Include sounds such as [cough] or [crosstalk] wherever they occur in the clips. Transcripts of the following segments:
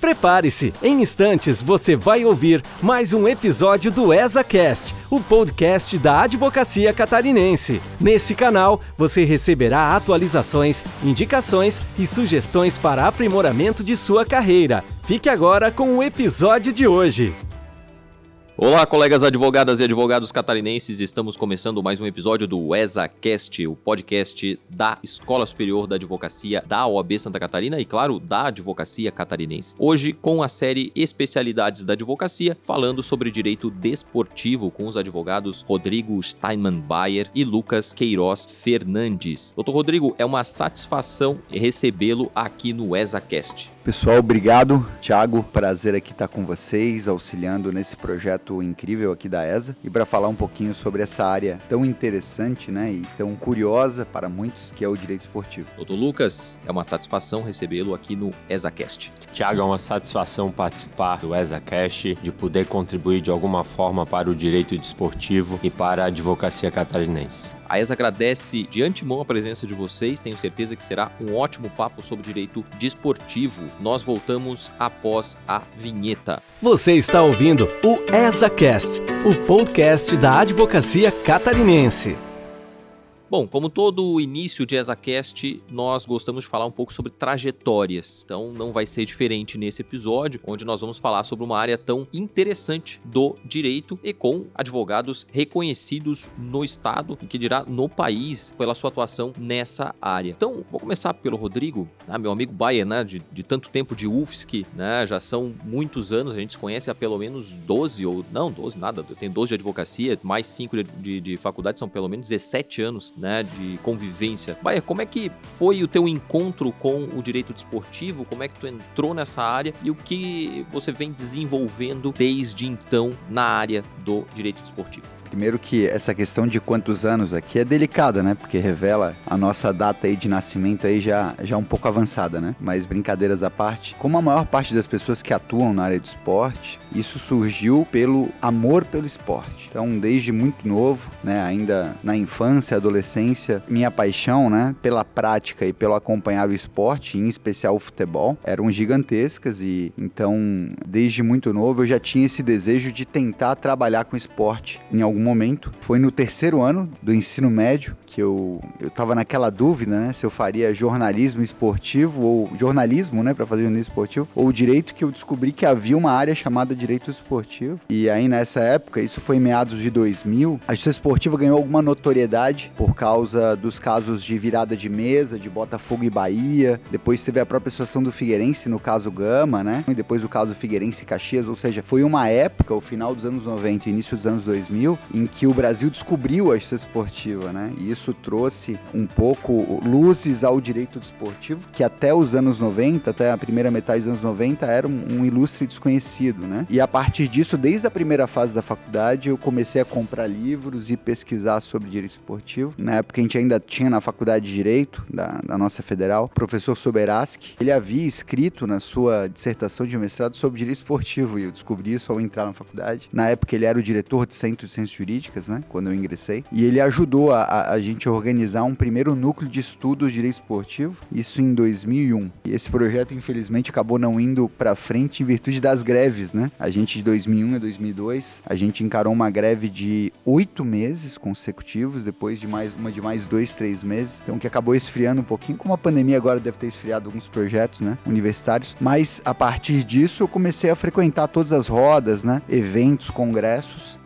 Prepare-se, em instantes você vai ouvir mais um episódio do ESACast, o podcast da Advocacia Catarinense. Nesse canal você receberá atualizações, indicações e sugestões para aprimoramento de sua carreira. Fique agora com o episódio de hoje. Olá, colegas advogadas e advogados catarinenses. Estamos começando mais um episódio do ESACast, o podcast da Escola Superior da Advocacia da OAB Santa Catarina e, claro, da Advocacia Catarinense. Hoje, com a série Especialidades da Advocacia, falando sobre direito desportivo com os advogados Rodrigo Steinman Bayer e Lucas Queiroz Fernandes. Doutor Rodrigo, é uma satisfação recebê-lo aqui no ESACast. Pessoal, obrigado. Thiago, prazer aqui estar com vocês, auxiliando nesse projeto incrível aqui da ESA e para falar um pouquinho sobre essa área tão interessante, né, e tão curiosa para muitos, que é o direito esportivo. Doutor Lucas, é uma satisfação recebê-lo aqui no ESACast. Thiago, é uma satisfação participar do ESACast, de poder contribuir de alguma forma para o direito desportivo e para a advocacia catarinense. A ESA agradece de antemão a presença de vocês, tenho certeza que será um ótimo papo sobre direito desportivo. Nós voltamos após a vinheta. Você está ouvindo o ESACast, o podcast da Advocacia Catarinense. Bom, como todo início de ESACast, nós gostamos de falar um pouco sobre trajetórias. Então não vai ser diferente nesse episódio, onde nós vamos falar sobre uma área tão interessante do direito e com advogados reconhecidos no estado e que dirá no país pela sua atuação nessa área. Então, vou começar pelo Rodrigo, né, meu amigo Bayer, né, de, de tanto tempo de UFSC, né, já são muitos anos, a gente se conhece há pelo menos 12 ou não, 12 nada, eu tenho 12 de advocacia, mais 5 de, de, de faculdade, são pelo menos 17 anos né, de convivência. Baia, como é que foi o teu encontro com o direito desportivo? Como é que tu entrou nessa área e o que você vem desenvolvendo desde então na área do direito desportivo? Primeiro que essa questão de quantos anos aqui é delicada, né? Porque revela a nossa data aí de nascimento aí já, já um pouco avançada, né? Mas brincadeiras à parte, como a maior parte das pessoas que atuam na área do esporte, isso surgiu pelo amor pelo esporte. Então, desde muito novo, né, ainda na infância, adolescência, minha paixão, né, pela prática e pelo acompanhar o esporte, em especial o futebol, eram gigantescas e então, desde muito novo, eu já tinha esse desejo de tentar trabalhar com esporte em algum momento. Foi no terceiro ano do ensino médio que eu eu tava naquela dúvida, né, se eu faria jornalismo esportivo ou jornalismo, né, para fazer jornalismo esportivo ou direito que eu descobri que havia uma área chamada direito esportivo. E aí nessa época, isso foi em meados de 2000, a justiça esportiva ganhou alguma notoriedade por causa dos casos de virada de mesa, de Botafogo e Bahia. Depois teve a própria situação do Figueirense no caso Gama, né? E depois o caso Figueirense e Caxias, ou seja, foi uma época, o final dos anos 90 início dos anos 2000, em que o Brasil descobriu a justiça esportiva, né? E isso trouxe um pouco luzes ao direito desportivo, que até os anos 90, até a primeira metade dos anos 90, era um, um ilustre desconhecido, né? E a partir disso, desde a primeira fase da faculdade, eu comecei a comprar livros e pesquisar sobre direito esportivo. Na época a gente ainda tinha na faculdade de Direito, da, da nossa federal, o professor Soberaski. Ele havia escrito na sua dissertação de mestrado sobre direito esportivo e eu descobri isso ao entrar na faculdade. Na época ele era o diretor do Centro de Ciências Jurídicas, né? Quando eu ingressei. E ele ajudou a, a, a gente a organizar um primeiro núcleo de estudos de direito esportivo, isso em 2001. E esse projeto, infelizmente, acabou não indo para frente em virtude das greves, né? A gente de 2001 a 2002, a gente encarou uma greve de oito meses consecutivos, depois de mais uma de mais dois, três meses, então que acabou esfriando um pouquinho, como a pandemia agora deve ter esfriado alguns projetos, né, universitários. Mas a partir disso eu comecei a frequentar todas as rodas, né, eventos, congressos,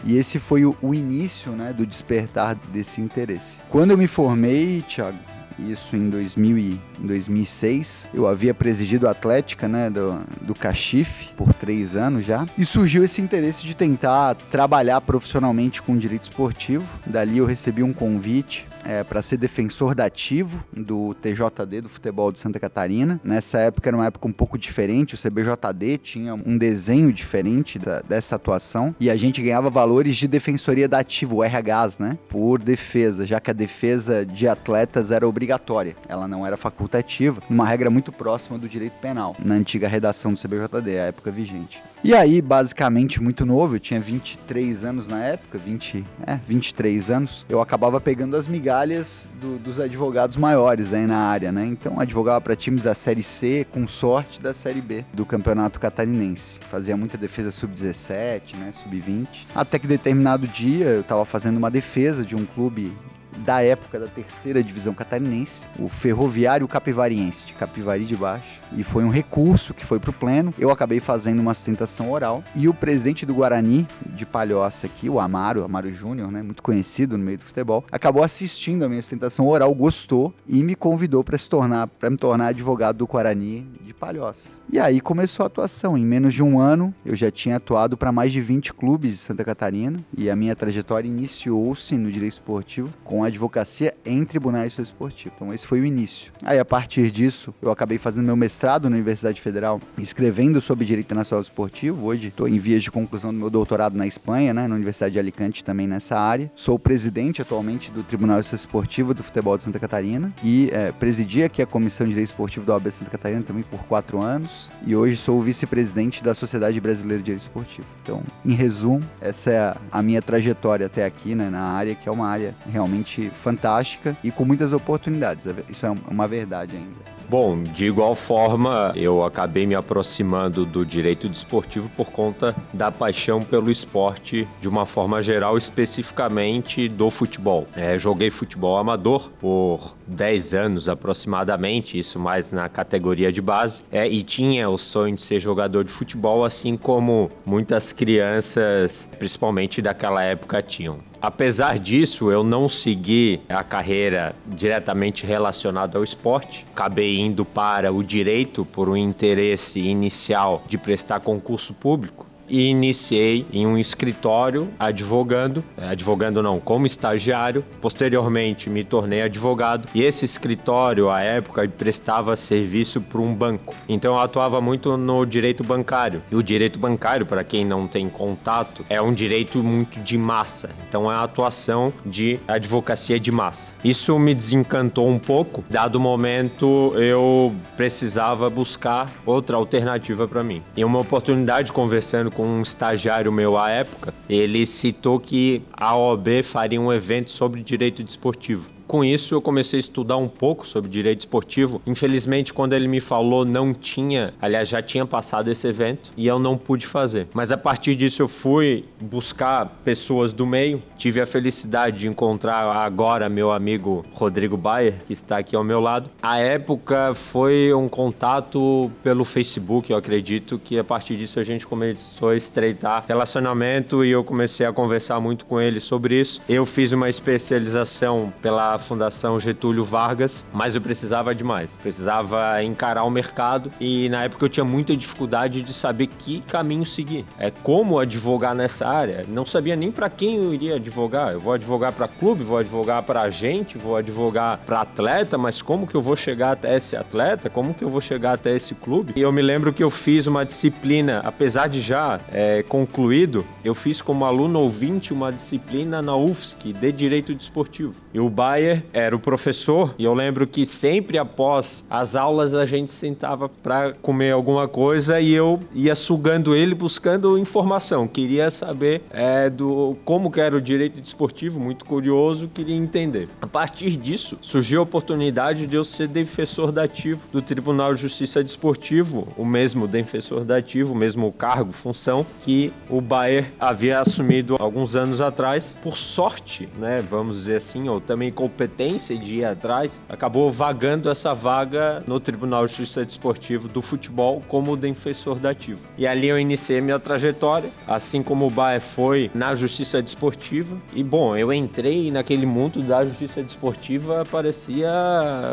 e esse foi o, o início, né, do despertar desse interesse. Quando eu me formei, Thiago, isso em 2000 e, em 2006. Eu havia presidido a Atlética, né, do, do Cachife, por três anos já. E surgiu esse interesse de tentar trabalhar profissionalmente com direito esportivo. Dali eu recebi um convite é, para ser defensor dativo do TJD do futebol de Santa Catarina. Nessa época era uma época um pouco diferente, o CBJD tinha um desenho diferente da, dessa atuação e a gente ganhava valores de defensoria dativo, RHs, né, por defesa, já que a defesa de atletas era obrigatória, ela não era facultativa, uma regra muito próxima do direito penal, na antiga redação do CBJD, a época vigente. E aí, basicamente, muito novo, eu tinha 23 anos na época, 20, é, 23 anos, eu acabava pegando as migalhas migalhas do, dos advogados maiores aí na área, né? Então advogava para times da Série C, com sorte da Série B do Campeonato Catarinense. Fazia muita defesa sub-17, né? Sub-20. Até que determinado dia eu estava fazendo uma defesa de um clube da época da terceira divisão catarinense, o Ferroviário Capivariense, de Capivari de Baixo. E foi um recurso que foi para o pleno. Eu acabei fazendo uma sustentação oral. E o presidente do Guarani, de Palhoça aqui, o Amaro, Amaro Júnior, né, muito conhecido no meio do futebol, acabou assistindo a minha sustentação oral, gostou e me convidou para se tornar, para me tornar advogado do Guarani de Palhoça. E aí começou a atuação. Em menos de um ano, eu já tinha atuado para mais de 20 clubes de Santa Catarina e a minha trajetória iniciou-se no direito esportivo com a advocacia em tribunais esportivos. Então esse foi o início. Aí a partir disso, eu acabei fazendo meu mestrado na Universidade Federal, escrevendo sobre direito internacional esportivo. Hoje estou em vias de conclusão do meu doutorado na Espanha, né, na Universidade de Alicante também nessa área. Sou presidente atualmente do Tribunal Esportivo do Futebol de Santa Catarina e é, presidi aqui a Comissão de Direito Esportivo da OAB Santa Catarina também por quatro anos e hoje sou vice-presidente da Sociedade Brasileira de Direito Esportivo. Então, em resumo, essa é a, a minha trajetória até aqui né, na área, que é uma área realmente fantástica e com muitas oportunidades. Isso é uma verdade ainda. Bom, de igual forma, eu acabei me aproximando do direito desportivo por conta da paixão pelo esporte de uma forma geral, especificamente do futebol. É, joguei futebol amador por 10 anos aproximadamente, isso mais na categoria de base, é, e tinha o sonho de ser jogador de futebol, assim como muitas crianças, principalmente daquela época, tinham. Apesar disso, eu não segui a carreira diretamente relacionada ao esporte. Acabei indo para o direito por um interesse inicial de prestar concurso público e iniciei em um escritório advogando, é, advogando não, como estagiário. Posteriormente me tornei advogado e esse escritório, à época, prestava serviço para um banco. Então eu atuava muito no direito bancário. E o direito bancário, para quem não tem contato, é um direito muito de massa. Então é a atuação de advocacia de massa. Isso me desencantou um pouco, dado o momento eu precisava buscar outra alternativa para mim. E uma oportunidade conversando com um estagiário meu à época, ele citou que a OAB faria um evento sobre direito desportivo com isso, eu comecei a estudar um pouco sobre direito esportivo. Infelizmente, quando ele me falou, não tinha, aliás, já tinha passado esse evento e eu não pude fazer. Mas a partir disso, eu fui buscar pessoas do meio. Tive a felicidade de encontrar agora meu amigo Rodrigo Bayer, que está aqui ao meu lado. A época foi um contato pelo Facebook, eu acredito que a partir disso a gente começou a estreitar relacionamento e eu comecei a conversar muito com ele sobre isso. Eu fiz uma especialização pela Fundação Getúlio Vargas, mas eu precisava de mais. Precisava encarar o mercado e na época eu tinha muita dificuldade de saber que caminho seguir. É como advogar nessa área. Não sabia nem para quem eu iria advogar. Eu vou advogar para clube, vou advogar para agente, vou advogar para atleta, mas como que eu vou chegar até esse atleta? Como que eu vou chegar até esse clube? E eu me lembro que eu fiz uma disciplina, apesar de já é, concluído, eu fiz como aluno ouvinte uma disciplina na UFSC de Direito Desportivo. E o Bayer era o professor e eu lembro que sempre após as aulas a gente sentava para comer alguma coisa e eu ia sugando ele buscando informação. Queria saber é, do como que era o direito desportivo, muito curioso, queria entender. A partir disso surgiu a oportunidade de eu ser defensor dativo do Tribunal de Justiça Desportivo, o mesmo defensor dativo, o mesmo cargo, função que o Bayer havia assumido alguns anos atrás. Por sorte, né, vamos dizer assim, ou também competência competência de ir atrás, acabou vagando essa vaga no Tribunal de Justiça Desportivo do Futebol como defensor dativo. E ali eu iniciei minha trajetória, assim como o Baé foi na Justiça Desportiva. E bom, eu entrei naquele mundo da Justiça Desportiva, parecia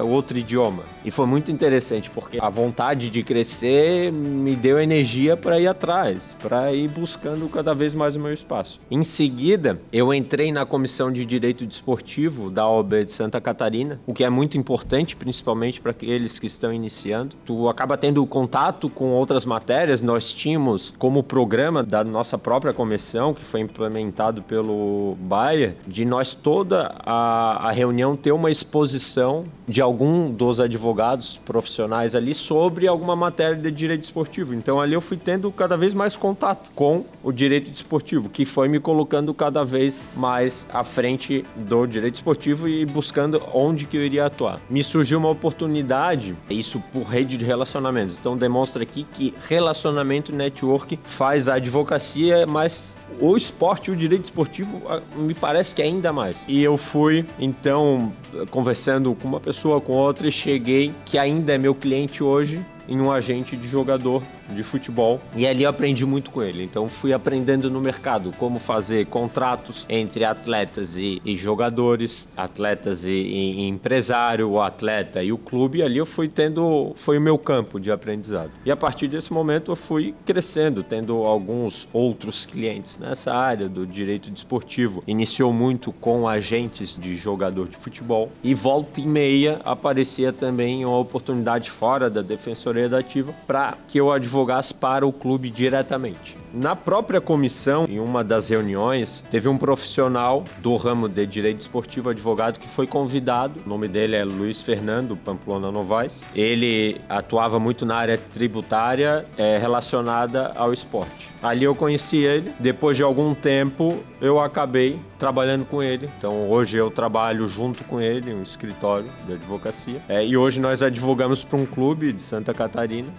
outro idioma. E foi muito interessante, porque a vontade de crescer me deu energia para ir atrás, para ir buscando cada vez mais o meu espaço. Em seguida, eu entrei na Comissão de Direito Desportivo da OAB de Santa Catarina, o que é muito importante, principalmente para aqueles que estão iniciando. Tu acaba tendo contato com outras matérias. Nós tínhamos como programa da nossa própria comissão, que foi implementado pelo Bayer, de nós toda a, a reunião ter uma exposição de algum dos advogados profissionais ali sobre alguma matéria de direito esportivo. Então ali eu fui tendo cada vez mais contato com o direito esportivo, que foi me colocando cada vez mais à frente do direito esportivo e e buscando onde que eu iria atuar. Me surgiu uma oportunidade, isso por rede de relacionamentos. Então demonstra aqui que relacionamento network faz a advocacia, mas o esporte, o direito esportivo, me parece que ainda mais. E eu fui, então, conversando com uma pessoa, com outra, e cheguei, que ainda é meu cliente hoje, em um agente de jogador de futebol e ali eu aprendi muito com ele. Então fui aprendendo no mercado como fazer contratos entre atletas e, e jogadores, atletas e, e, empresário, o atleta e o clube. E ali eu fui tendo, foi o meu campo de aprendizado. E a partir desse momento eu fui crescendo, tendo alguns outros clientes nessa área do direito desportivo. Iniciou muito com agentes de jogador de futebol e volta e meia aparecia também uma oportunidade fora da defensoria para que eu advogasse para o clube diretamente. Na própria comissão, em uma das reuniões, teve um profissional do ramo de direito esportivo advogado que foi convidado. O nome dele é Luiz Fernando Pamplona Novaes. Ele atuava muito na área tributária é, relacionada ao esporte. Ali eu conheci ele. Depois de algum tempo, eu acabei trabalhando com ele. Então hoje eu trabalho junto com ele, um escritório de advocacia. É, e hoje nós advogamos para um clube de Santa Catarina.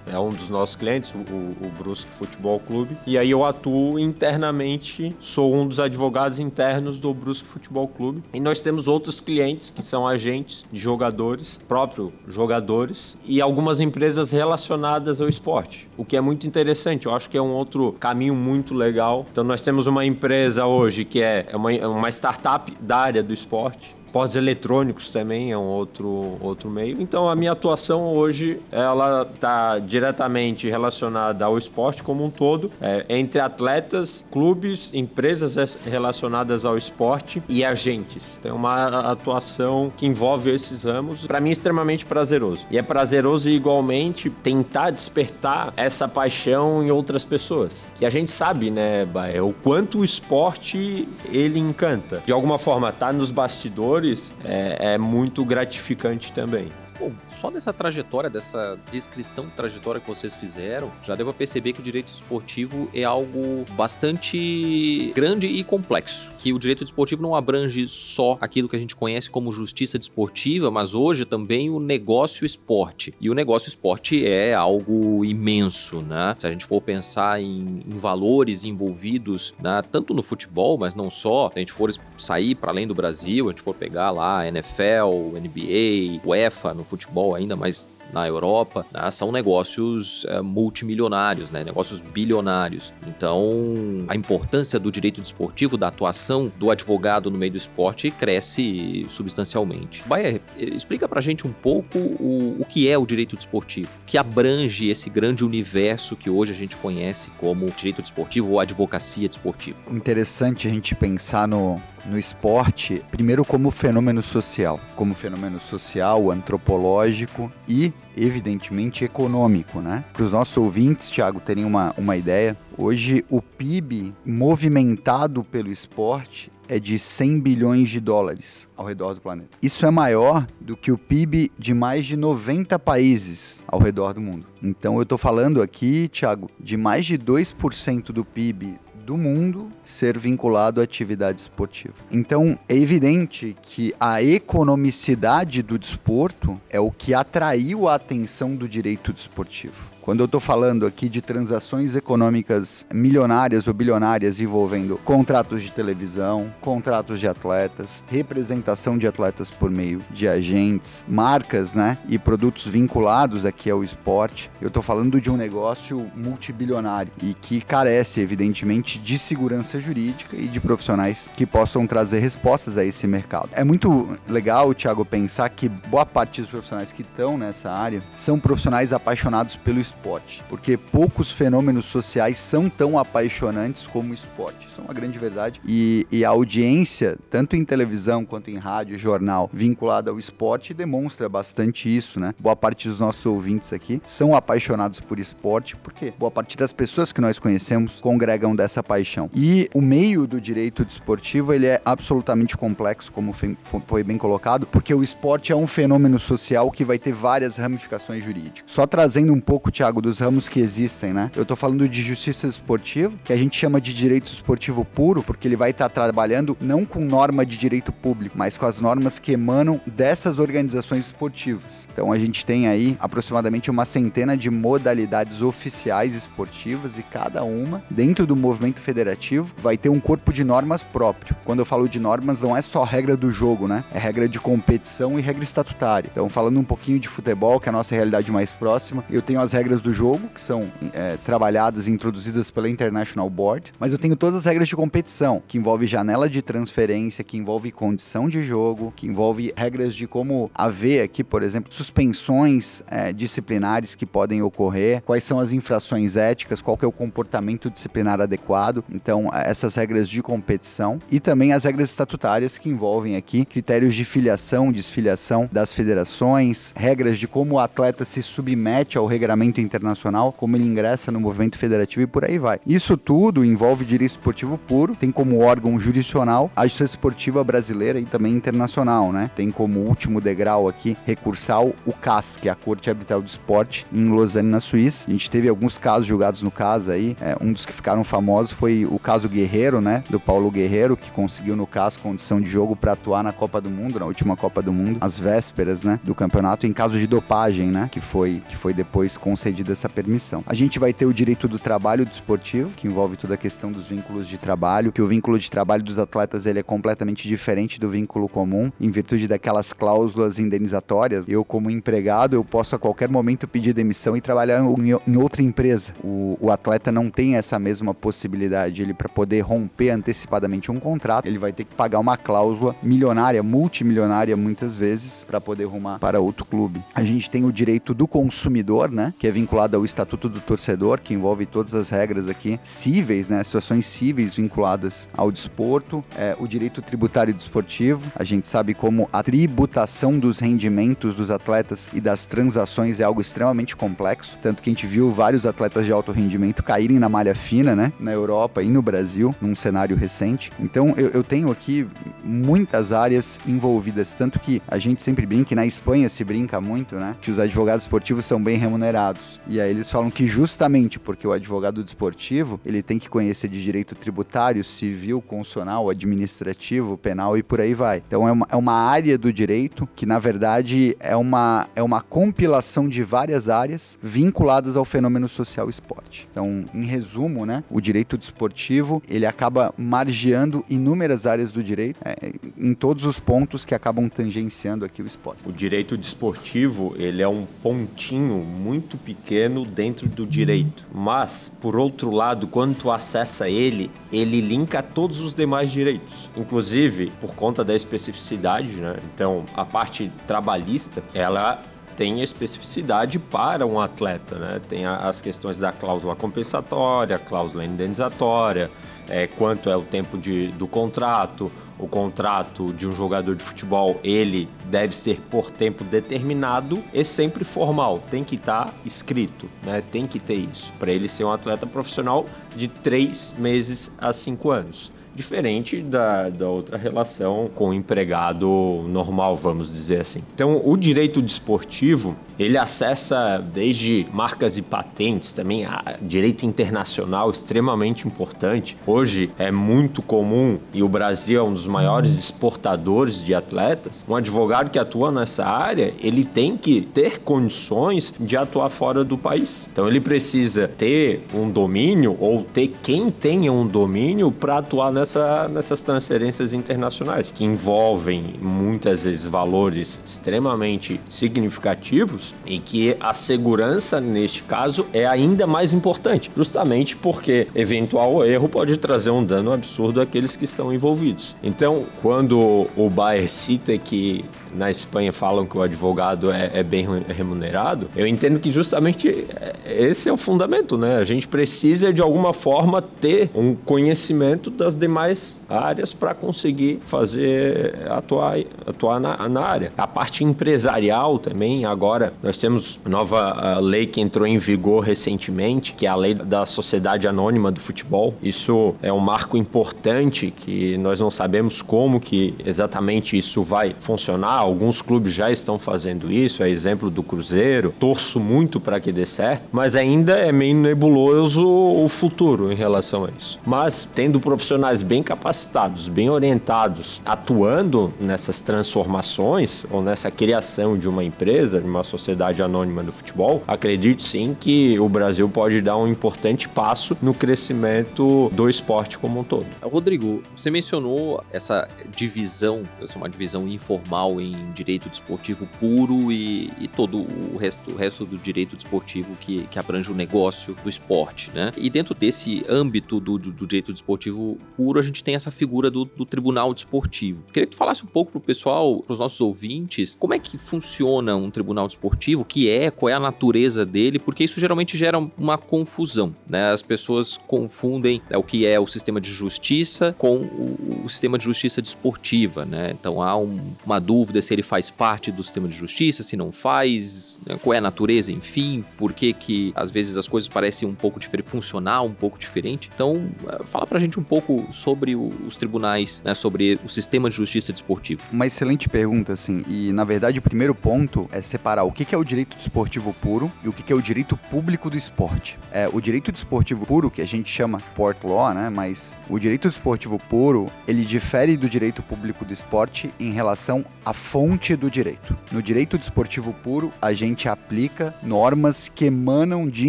É um dos nossos clientes, o, o Brusque Futebol Clube. E aí eu atuo internamente, sou um dos advogados internos do Brusque Futebol Clube. E nós temos outros clientes que são agentes de jogadores, próprios jogadores, e algumas empresas relacionadas ao esporte, o que é muito interessante. Eu acho que é um outro caminho muito legal. Então nós temos uma empresa hoje que é uma, uma startup da área do esporte, Portos eletrônicos também é um outro, outro meio. Então a minha atuação hoje ela está diretamente relacionada ao esporte como um todo, é, entre atletas, clubes, empresas relacionadas ao esporte e agentes. É uma atuação que envolve esses ramos, para mim é extremamente prazeroso. E é prazeroso igualmente tentar despertar essa paixão em outras pessoas. Que a gente sabe, né, é o quanto o esporte ele encanta. De alguma forma tá nos bastidores é, é muito gratificante também. Bom, só dessa trajetória, dessa descrição de trajetória que vocês fizeram, já deu perceber que o direito esportivo é algo bastante grande e complexo. Que o direito desportivo não abrange só aquilo que a gente conhece como justiça desportiva, mas hoje também o negócio esporte. E o negócio esporte é algo imenso, né? Se a gente for pensar em, em valores envolvidos, né? tanto no futebol, mas não só, se a gente for sair para além do Brasil, a gente for pegar lá NFL, NBA, UEFA, no futebol ainda mais na Europa, né, são negócios é, multimilionários, né, negócios bilionários. Então, a importância do direito desportivo, da atuação do advogado no meio do esporte, cresce substancialmente. Baia, explica pra gente um pouco o, o que é o direito desportivo, que abrange esse grande universo que hoje a gente conhece como direito desportivo ou advocacia desportiva. Interessante a gente pensar no, no esporte, primeiro como fenômeno social, como fenômeno social, antropológico e, evidentemente, econômico, né? Para os nossos ouvintes, Thiago, terem uma, uma ideia, hoje o PIB movimentado pelo esporte é de 100 bilhões de dólares ao redor do planeta. Isso é maior do que o PIB de mais de 90 países ao redor do mundo. Então eu estou falando aqui, Thiago, de mais de 2% do PIB do mundo ser vinculado à atividade esportiva. Então, é evidente que a economicidade do desporto é o que atraiu a atenção do direito desportivo. Quando eu estou falando aqui de transações econômicas milionárias ou bilionárias envolvendo contratos de televisão, contratos de atletas, representação de atletas por meio de agentes, marcas, né, e produtos vinculados aqui ao esporte, eu estou falando de um negócio multibilionário e que carece, evidentemente, de segurança jurídica e de profissionais que possam trazer respostas a esse mercado. É muito legal, Thiago, pensar que boa parte dos profissionais que estão nessa área são profissionais apaixonados pelo esporte esporte, porque poucos fenômenos sociais são tão apaixonantes como o esporte. Isso é uma grande verdade. E, e, a audiência, tanto em televisão quanto em rádio, jornal, vinculada ao esporte, demonstra bastante isso, né? Boa parte dos nossos ouvintes aqui são apaixonados por esporte, porque boa parte das pessoas que nós conhecemos congregam dessa paixão. E o meio do direito desportivo, ele é absolutamente complexo, como foi bem colocado, porque o esporte é um fenômeno social que vai ter várias ramificações jurídicas. Só trazendo um pouco, Thiago, dos ramos que existem, né? Eu tô falando de justiça esportiva, que a gente chama de direito esportivo esportivo puro, porque ele vai estar tá trabalhando não com norma de direito público, mas com as normas que emanam dessas organizações esportivas. Então a gente tem aí aproximadamente uma centena de modalidades oficiais esportivas e cada uma, dentro do movimento federativo, vai ter um corpo de normas próprio. Quando eu falo de normas, não é só regra do jogo, né? É regra de competição e regra estatutária. Então, falando um pouquinho de futebol, que é a nossa realidade mais próxima, eu tenho as regras do jogo, que são é, trabalhadas e introduzidas pela International Board, mas eu tenho todas as regras de competição, que envolve janela de transferência, que envolve condição de jogo, que envolve regras de como haver aqui, por exemplo, suspensões é, disciplinares que podem ocorrer, quais são as infrações éticas, qual é o comportamento disciplinar adequado. Então, essas regras de competição e também as regras estatutárias que envolvem aqui critérios de filiação, desfiliação das federações, regras de como o atleta se submete ao regramento internacional, como ele ingressa no movimento federativo e por aí vai. Isso tudo envolve direito esportivo puro, tem como órgão jurisdicional a Justiça Esportiva Brasileira e também internacional, né? Tem como último degrau aqui recursal o CAS, que é a Corte Arbitral do Esporte em Lausanne, na Suíça. A gente teve alguns casos julgados no caso aí, é, um dos que ficaram famosos foi o caso Guerreiro, né? Do Paulo Guerreiro, que conseguiu no CAS condição de jogo para atuar na Copa do Mundo, na última Copa do Mundo, às vésperas, né? Do campeonato, em caso de dopagem, né? Que foi, que foi depois concedida essa permissão. A gente vai ter o direito do trabalho desportivo, que envolve toda a questão dos vínculos de trabalho, que o vínculo de trabalho dos atletas ele é completamente diferente do vínculo comum, em virtude daquelas cláusulas indenizatórias. Eu, como empregado, eu posso a qualquer momento pedir demissão e trabalhar em outra empresa. O, o atleta não tem essa mesma possibilidade. Ele, para poder romper antecipadamente um contrato, ele vai ter que pagar uma cláusula milionária, multimilionária muitas vezes, para poder rumar para outro clube. A gente tem o direito do consumidor, né? Que é vinculado ao Estatuto do Torcedor, que envolve todas as regras aqui cíveis, né? Situações cíveis vinculadas ao desporto. É, o direito tributário desportivo. A gente sabe como a tributação dos rendimentos dos atletas e das transações é algo extremamente complexo. Tanto que a gente viu vários atletas de alto rendimento caírem na malha fina, né? Na Europa e no Brasil, num cenário recente. Então eu, eu tenho aqui muitas áreas envolvidas. Tanto que a gente sempre brinca, e na Espanha se brinca muito, né? Que os advogados esportivos são bem remunerados. E aí eles falam que justamente porque o advogado desportivo ele tem que conhecer de direito tributário, civil, constitucional, administrativo, penal e por aí vai. Então é uma, é uma área do direito que, na verdade, é uma, é uma compilação de várias áreas vinculadas ao fenômeno social esporte. Então, em resumo, né, o direito desportivo ele acaba margeando inúmeras áreas do direito é, em todos os pontos que acabam tangenciando aqui o esporte. O direito desportivo ele é um pontinho muito pequeno dentro do direito, mas por outro lado, quando tu acessa ele, ele linka todos os demais direitos, inclusive por conta da especificidade, né? Então, a parte trabalhista, ela tem especificidade para um atleta, né? Tem as questões da cláusula compensatória, cláusula indenizatória, é, quanto é o tempo de, do contrato, o contrato de um jogador de futebol, ele deve ser por tempo determinado e sempre formal, tem que estar tá escrito, né? Tem que ter isso. Para ele ser um atleta profissional de três meses a cinco anos diferente da, da outra relação com o empregado normal, vamos dizer assim. Então, o direito desportivo, ele acessa desde marcas e patentes, também direito internacional extremamente importante. Hoje é muito comum e o Brasil é um dos maiores exportadores de atletas. Um advogado que atua nessa área, ele tem que ter condições de atuar fora do país. Então ele precisa ter um domínio ou ter quem tenha um domínio para atuar nessa, nessas transferências internacionais que envolvem muitas vezes valores extremamente significativos e que a segurança, neste caso, é ainda mais importante, justamente porque eventual erro pode trazer um dano absurdo àqueles que estão envolvidos. Então, quando o Bayer cita que na Espanha falam que o advogado é, é, bem remunerado, eu entendo que justamente é, esse é o fundamento, né? A gente precisa de alguma forma ter um conhecimento das demais áreas para conseguir fazer atuar, atuar na, na área. A parte empresarial também, agora nós temos nova lei que entrou em vigor recentemente, que é a lei da Sociedade Anônima do Futebol. Isso é um marco importante que nós não sabemos como que exatamente isso vai funcionar. Alguns clubes já estão fazendo isso, é exemplo do Cruzeiro. Torço muito para que dê certo, mas ainda é meio nebuloso o futuro em relação a isso. Mas tendo profissionais bem capacitados, bem orientados, atuando nessas transformações ou nessa criação de uma empresa, de uma sociedade anônima do futebol, acredito sim que o Brasil pode dar um importante passo no crescimento do esporte como um todo. Rodrigo, você mencionou essa divisão, essa é uma divisão informal em direito desportivo puro e, e todo o resto, o resto do direito desportivo que, que abrange o negócio do esporte, né? E dentro desse âmbito do, do, do direito desportivo puro, a gente tem essa figura do, do tribunal desportivo. Queria que tu falasse um pouco pro pessoal, pros nossos ouvintes, como é que funciona um tribunal desportivo, que é, qual é a natureza dele, porque isso geralmente gera uma confusão, né? As pessoas confundem é, o que é o sistema de justiça com o, o sistema de justiça desportiva, né? Então há um, uma dúvida se ele faz parte do sistema de justiça, se não faz, né? qual é a natureza, enfim, por que que às vezes as coisas parecem um pouco diferente, funcionar um pouco diferente. Então, é, fala pra gente um pouco sobre os tribunais, né? Sobre o sistema de justiça desportivo. Uma excelente pergunta, assim, e na verdade o primeiro ponto é separar o que é o direito desportivo puro e o que é o direito público do esporte. É, o direito desportivo puro, que a gente chama port law, né? Mas o direito desportivo puro, ele difere do direito público do esporte em relação à fonte do direito. No direito desportivo puro, a gente aplica normas que emanam de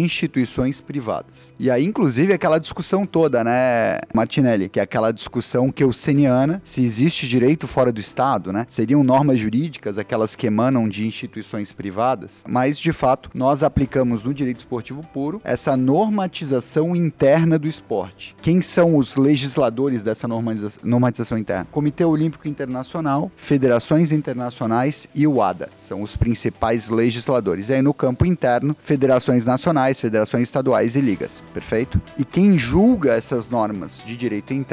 instituições privadas. E aí, inclusive, aquela discussão toda, né, Martinelli, que aquela discussão kelseniana, se existe direito fora do Estado, né? Seriam normas jurídicas aquelas que emanam de instituições privadas, mas de fato nós aplicamos no direito esportivo puro essa normatização interna do esporte. Quem são os legisladores dessa normatiza normatização interna? Comitê Olímpico Internacional, federações internacionais e o ADA são os principais legisladores. E aí no campo interno, federações nacionais, federações estaduais e ligas, perfeito? E quem julga essas normas de direito interno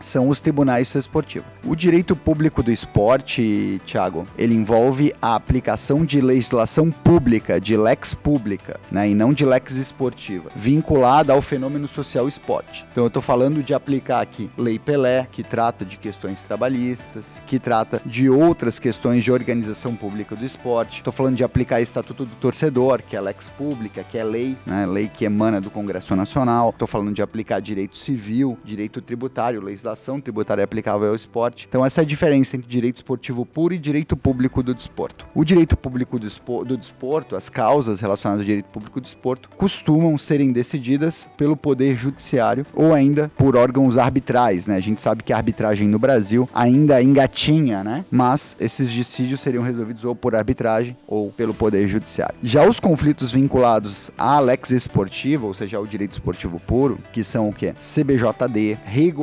são os tribunais esportivos. O direito público do esporte, Thiago, ele envolve a aplicação de legislação pública, de lex pública, né, e não de lex esportiva, vinculada ao fenômeno social esporte. Então eu estou falando de aplicar aqui Lei Pelé, que trata de questões trabalhistas, que trata de outras questões de organização pública do esporte. Estou falando de aplicar Estatuto do Torcedor, que é lex pública, que é lei, né, lei que emana do Congresso Nacional. Estou falando de aplicar direito civil, direito tributário, legislação tributária aplicável ao esporte. Então essa é a diferença entre direito esportivo puro e direito público do desporto. O direito público do, do desporto, as causas relacionadas ao direito público do desporto, costumam serem decididas pelo poder judiciário ou ainda por órgãos arbitrais, né? A gente sabe que a arbitragem no Brasil ainda engatinha, né? Mas esses dissídios seriam resolvidos ou por arbitragem ou pelo poder judiciário. Já os conflitos vinculados à lex esportiva, ou seja, ao direito esportivo puro, que são o que? CBJD,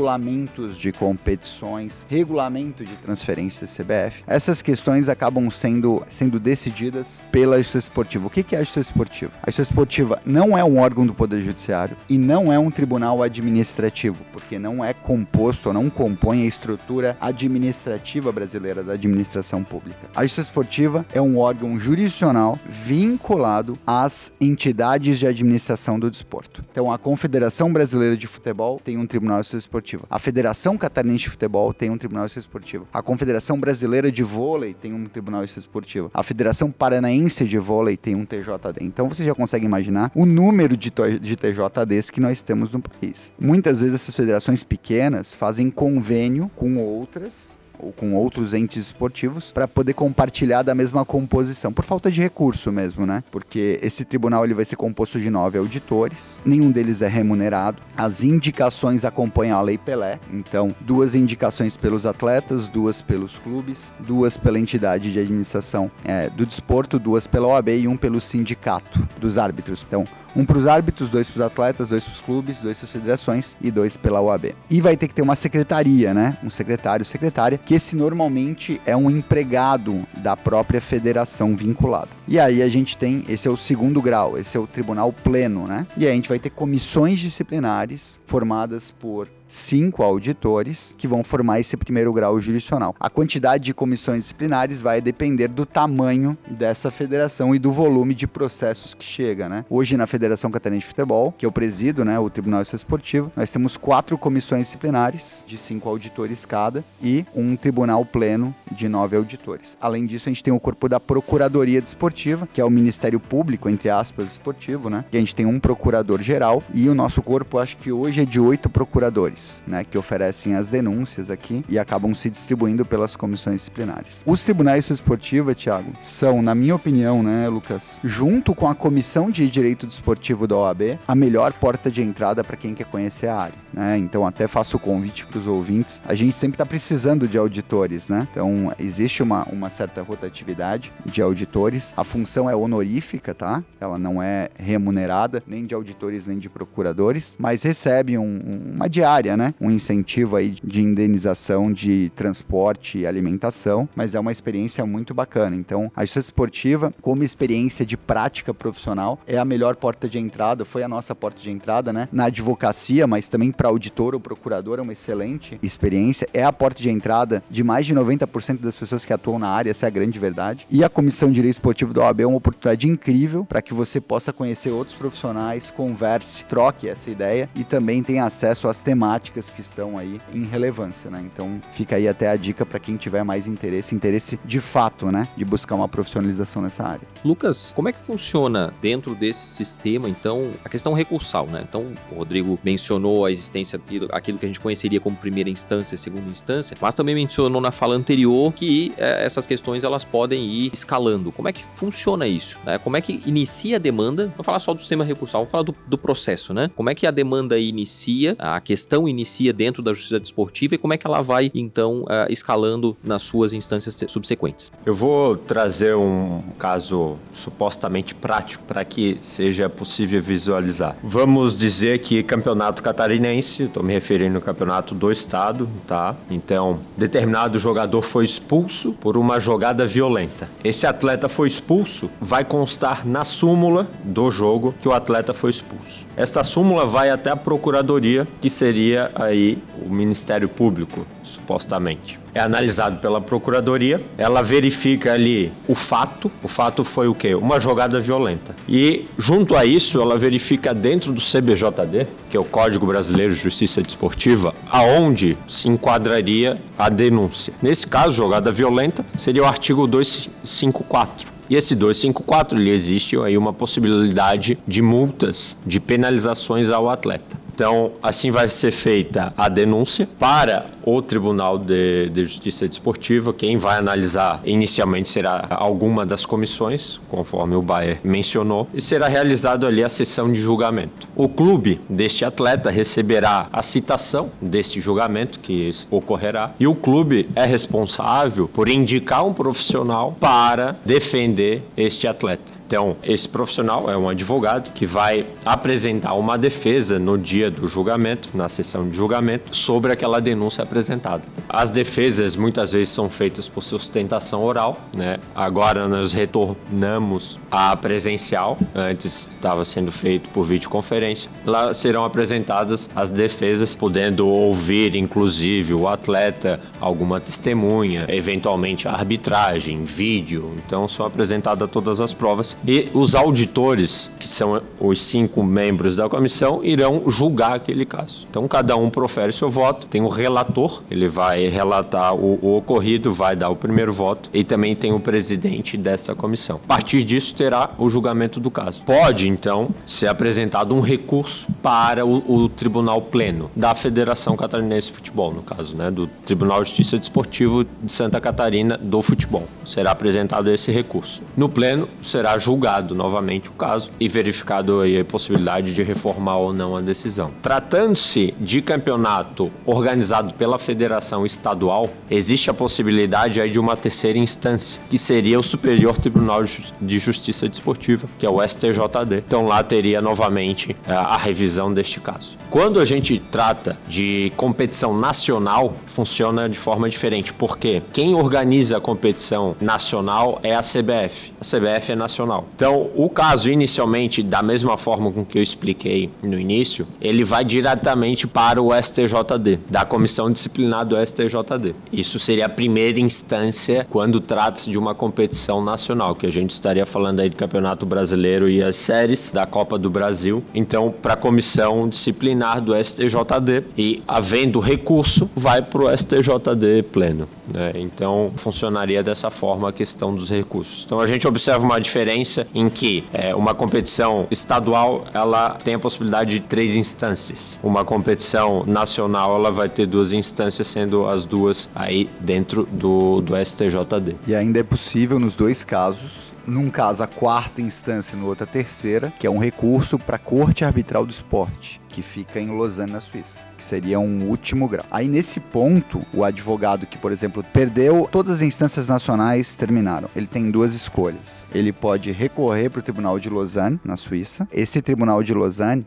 regulamentos de competições, regulamento de transferências CBF. Essas questões acabam sendo, sendo decididas pela Justiça Esportiva. O que é a Justiça Esportiva? A Justiça Esportiva não é um órgão do Poder Judiciário e não é um tribunal administrativo, porque não é composto ou não compõe a estrutura administrativa brasileira da administração pública. A Justiça Esportiva é um órgão jurisdicional vinculado às entidades de administração do desporto. Então, a Confederação Brasileira de Futebol tem um tribunal de justiça esportiva. A Federação Catarinense de Futebol tem um tribunal de justiça esportiva. A Confederação Brasileira de Vôlei tem um tribunal de justiça esportiva. A Federação Paranaense de Vôlei tem um TJD. Então, você já consegue imaginar o número de, de TJDs que nós temos no país. Muitas vezes essas federações pequenas fazem convênio com outras ou com outros entes esportivos para poder compartilhar da mesma composição, por falta de recurso mesmo, né? Porque esse tribunal ele vai ser composto de nove auditores, nenhum deles é remunerado. As indicações acompanham a Lei Pelé, então duas indicações pelos atletas, duas pelos clubes, duas pela entidade de administração é, do desporto, duas pela OAB e um pelo sindicato dos árbitros. Então, um para os árbitros, dois para os atletas, dois para os clubes, dois para as federações e dois pela OAB. E vai ter que ter uma secretaria, né? Um secretário, secretária, que esse normalmente é um empregado da própria federação vinculada. E aí a gente tem, esse é o segundo grau, esse é o tribunal pleno, né? E aí a gente vai ter comissões disciplinares formadas por cinco auditores que vão formar esse primeiro grau jurisdicional. A quantidade de comissões disciplinares vai depender do tamanho dessa federação e do volume de processos que chega, né? Hoje na Federação Catarinense de Futebol, que eu presido, né, o Tribunal Esportivo, nós temos quatro comissões disciplinares de cinco auditores cada e um tribunal pleno de nove auditores. Além disso, a gente tem o corpo da Procuradoria Desportiva, que é o Ministério Público, entre aspas, esportivo, né? Que a gente tem um procurador geral e o nosso corpo, acho que hoje é de oito procuradores, né? Que oferecem as denúncias aqui e acabam se distribuindo pelas comissões disciplinares. Os tribunais esportivos, Thiago, são, na minha opinião, né, Lucas, junto com a Comissão de Direito Desportivo da OAB, a melhor porta de entrada para quem quer conhecer a área. Né? Então, até faço o convite para os ouvintes. A gente sempre está precisando de auditores, né? Então, existe uma, uma certa rotatividade de auditores. A função é honorífica, tá? Ela não é remunerada, nem de auditores, nem de procuradores, mas recebe um, uma diária, né? Um incentivo aí de indenização de transporte e alimentação, mas é uma experiência muito bacana. Então, a justiça esportiva, como experiência de prática profissional, é a melhor porta de entrada, foi a nossa porta de entrada, né? Na advocacia, mas também para auditor ou procurador, é uma excelente experiência. É a porta de entrada de mais de 90% das pessoas que atuam na área, essa é a grande verdade. E a Comissão de Direito Esportivo da OAB é uma oportunidade incrível para que você possa conhecer outros profissionais, converse, troque essa ideia e também tenha acesso às temáticas que estão aí em relevância, né? Então fica aí até a dica para quem tiver mais interesse, interesse de fato, né, de buscar uma profissionalização nessa área. Lucas, como é que funciona dentro desse sistema, então, a questão recursal, né? Então, o Rodrigo mencionou a existência daquilo que a gente conheceria como primeira instância, segunda instância, mas também mencionou na fala anterior que é, essas questões elas podem ir escalando. Como é que funciona isso? Né? Como é que inicia a demanda? Não falar só do sistema recursal, vamos falar do, do, processo, né? Como é que a demanda inicia, a questão inicia dentro da justiça desportiva e como é que ela vai, então, uh, escalando nas suas instâncias subsequentes? Eu vou trazer um caso supostamente prático para que seja possível visualizar. Vamos dizer que campeonato catarinense, estou me referindo ao campeonato do estado, tá? Então, determinado jogador foi expulso por uma jogada violenta. Esse atleta foi expulso, vai constar na súmula do jogo que o atleta foi expulso. Esta súmula vai até a procuradoria, que seria aí o Ministério Público, supostamente é analisado pela procuradoria, ela verifica ali o fato, o fato foi o quê? Uma jogada violenta. E junto a isso, ela verifica dentro do CBJD, que é o Código Brasileiro de Justiça Desportiva, aonde se enquadraria a denúncia. Nesse caso, jogada violenta seria o artigo 254. E esse 254, ele existe aí uma possibilidade de multas, de penalizações ao atleta. Então, assim vai ser feita a denúncia para o Tribunal de, de, Justiça Desportiva. Quem vai analisar inicialmente será alguma das comissões, conforme o Bayer mencionou, e será realizado ali a sessão de julgamento. O clube deste atleta receberá a citação deste julgamento que ocorrerá e o clube é responsável por indicar um profissional para defender este atleta. Então, esse profissional é um advogado que vai apresentar uma defesa no dia do julgamento, na sessão de julgamento, sobre aquela denúncia apresentada. As defesas muitas vezes são feitas por sustentação oral, né? Agora nós retornamos à presencial, antes estava sendo feito por videoconferência. Lá serão apresentadas as defesas, podendo ouvir inclusive o atleta, alguma testemunha, eventualmente a arbitragem, vídeo. Então são apresentadas todas as provas e os auditores, que são os cinco membros da comissão, irão julgar aquele caso. Então, cada um profere seu voto, tem o relator, ele vai relatar o, o ocorrido, vai dar o primeiro voto, e também tem o presidente dessa comissão. A partir disso, terá o julgamento do caso. Pode, então, ser apresentado um recurso para o, o Tribunal Pleno da Federação Catarinense de Futebol, no caso, né, do Tribunal de Justiça Desportivo de Santa Catarina do Futebol. Será apresentado esse recurso. No Pleno, será julgado novamente o caso e verificado a possibilidade de reformar ou não a decisão. Tratando-se de campeonato organizado pela federação estadual, existe a possibilidade aí de uma terceira instância, que seria o Superior Tribunal de Justiça Desportiva, que é o STJD. Então lá teria novamente a, a revisão deste caso. Quando a gente trata de competição nacional, funciona de forma diferente, porque quem organiza a competição nacional é a CBF. A CBF é nacional. Então, o caso inicialmente, da mesma forma com que eu expliquei no início, ele vai diretamente para o STJD, da comissão disciplinar do STJD. Isso seria a primeira instância quando trata-se de uma competição nacional, que a gente estaria falando aí de Campeonato Brasileiro e as séries da Copa do Brasil. Então, para a comissão disciplinar do STJD e havendo recurso, vai para o STJD pleno. Né? Então, funcionaria dessa forma a questão dos recursos. Então, a gente observa uma diferença em que é, uma competição estadual ela tem a possibilidade de três instâncias. Uma competição nacional ela vai ter duas instâncias, sendo as duas aí dentro do, do STJD. E ainda é possível, nos dois casos, num caso a quarta instância, no outro a terceira, que é um recurso para a Corte Arbitral do Esporte, que fica em Lausanne, na Suíça, que seria um último grau. Aí nesse ponto, o advogado que, por exemplo, perdeu todas as instâncias nacionais terminaram. Ele tem duas escolhas. Ele pode recorrer para o Tribunal de Lausanne, na Suíça. Esse Tribunal de Lausanne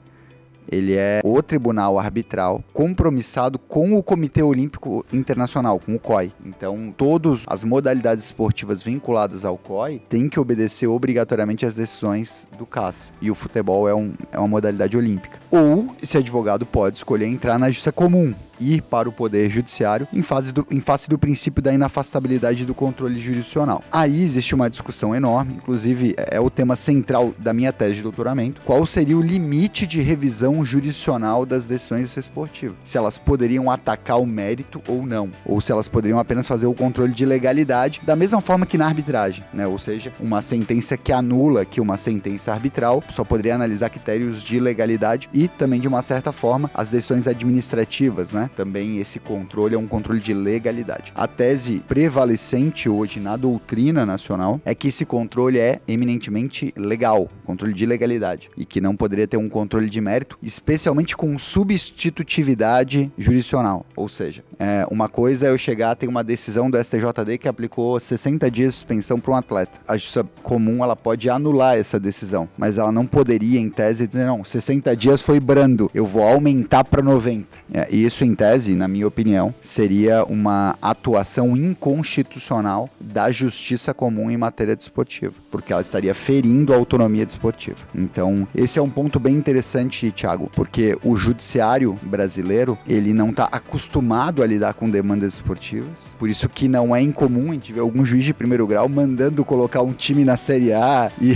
ele é o tribunal arbitral compromissado com o Comitê Olímpico Internacional, com o COI. Então, todas as modalidades esportivas vinculadas ao COI têm que obedecer obrigatoriamente às decisões do CAS. E o futebol é, um, é uma modalidade olímpica. Ou esse advogado pode escolher entrar na justiça comum, ir para o Poder Judiciário em, fase do, em face do princípio da inafastabilidade do controle jurisdicional. Aí existe uma discussão enorme, inclusive é, é o tema central da minha tese de doutoramento, qual seria o limite de revisão jurisdicional das decisões esportivas. Se elas poderiam atacar o mérito ou não, ou se elas poderiam apenas fazer o controle de legalidade, da mesma forma que na arbitragem, né? ou seja, uma sentença que anula que uma sentença arbitral só poderia analisar critérios de legalidade e também, de uma certa forma, as decisões administrativas, né? Também esse controle é um controle de legalidade. A tese prevalecente hoje na doutrina nacional é que esse controle é eminentemente legal, controle de legalidade, e que não poderia ter um controle de mérito, especialmente com substitutividade jurisdicional. Ou seja, é, uma coisa é eu chegar, tem uma decisão do STJD que aplicou 60 dias de suspensão para um atleta. A justiça comum ela pode anular essa decisão, mas ela não poderia, em tese, dizer não, 60 dias foi brando, eu vou aumentar para 90. É, isso, em tese, na minha opinião, seria uma atuação inconstitucional da justiça comum em matéria desportiva, porque ela estaria ferindo a autonomia desportiva. Então, esse é um ponto bem interessante, Thiago, porque o judiciário brasileiro, ele não está acostumado a lidar com demandas esportivas, por isso que não é incomum a gente ver algum juiz de primeiro grau mandando colocar um time na Série A [laughs] e,